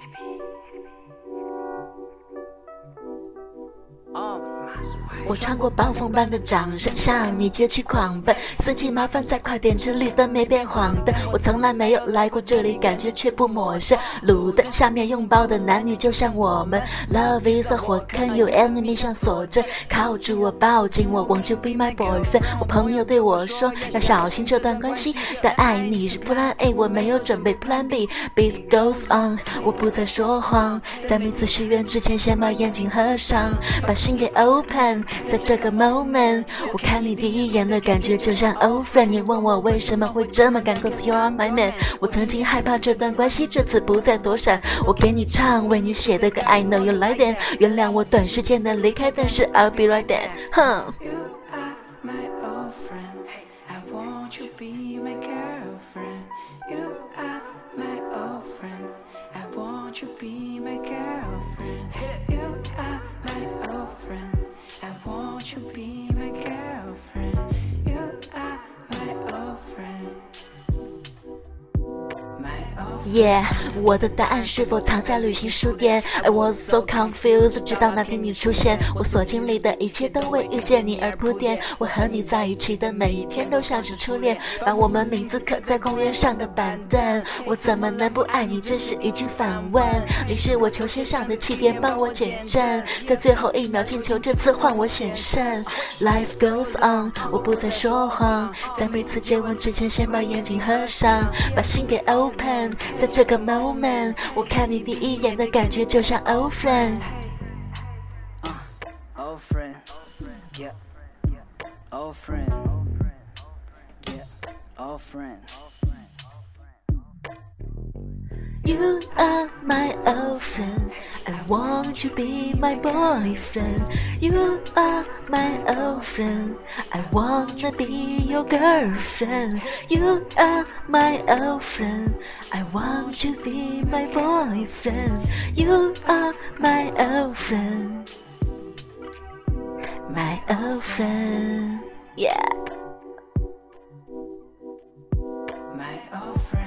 Enemy. 我穿过暴风般的掌声，向你撅起狂奔。司机麻烦再快点，这绿灯没变黄灯。我从来没有来过这里，感觉却不陌生。路灯下面拥抱的男女就像我们，Love is a 火坑，有 enemy 像锁针，靠住我，抱紧我，Won't you be my boyfriend？我朋友对我说要小心这段关系，但爱你是 Plan A，我没有准备 Plan B，Beat goes on，我不再说谎，在每次许愿之前先把眼睛合上，把心给 open，在这个 moment，我看你第一眼的感觉就像 old friend，你问我为什么会这么敢，Cause you are my man，我曾经害怕这段关系这次不再躲闪，我给你唱为你写的歌，I know you like it，原谅我短时间的离开，但是 I'll be right there，哼。to be 耶 Yeah，我的答案是否藏在旅行书店？I was so confused，直到那天你出现，我所经历的一切都为遇见你而铺垫。我和你在一起的每一天都像是初恋，把我们名字刻在公园上的板凳。我怎么能不爱你？这是一句反问。你是我球鞋上的气垫，帮我减震，在最后一秒进球，这次换我险胜。Life goes on，我不再说谎，在每次接吻之前先把眼睛合上，把心给 open，在这个 moment，我看你第一眼的感觉就像 old friend。old friend. Yeah. Old friend. You are my old friend. I want to be my boyfriend. You are my old friend. I wanna be your girlfriend. You are my old friend. I want to be my boyfriend. You are my old friend. My old friend. Yeah. My old friend.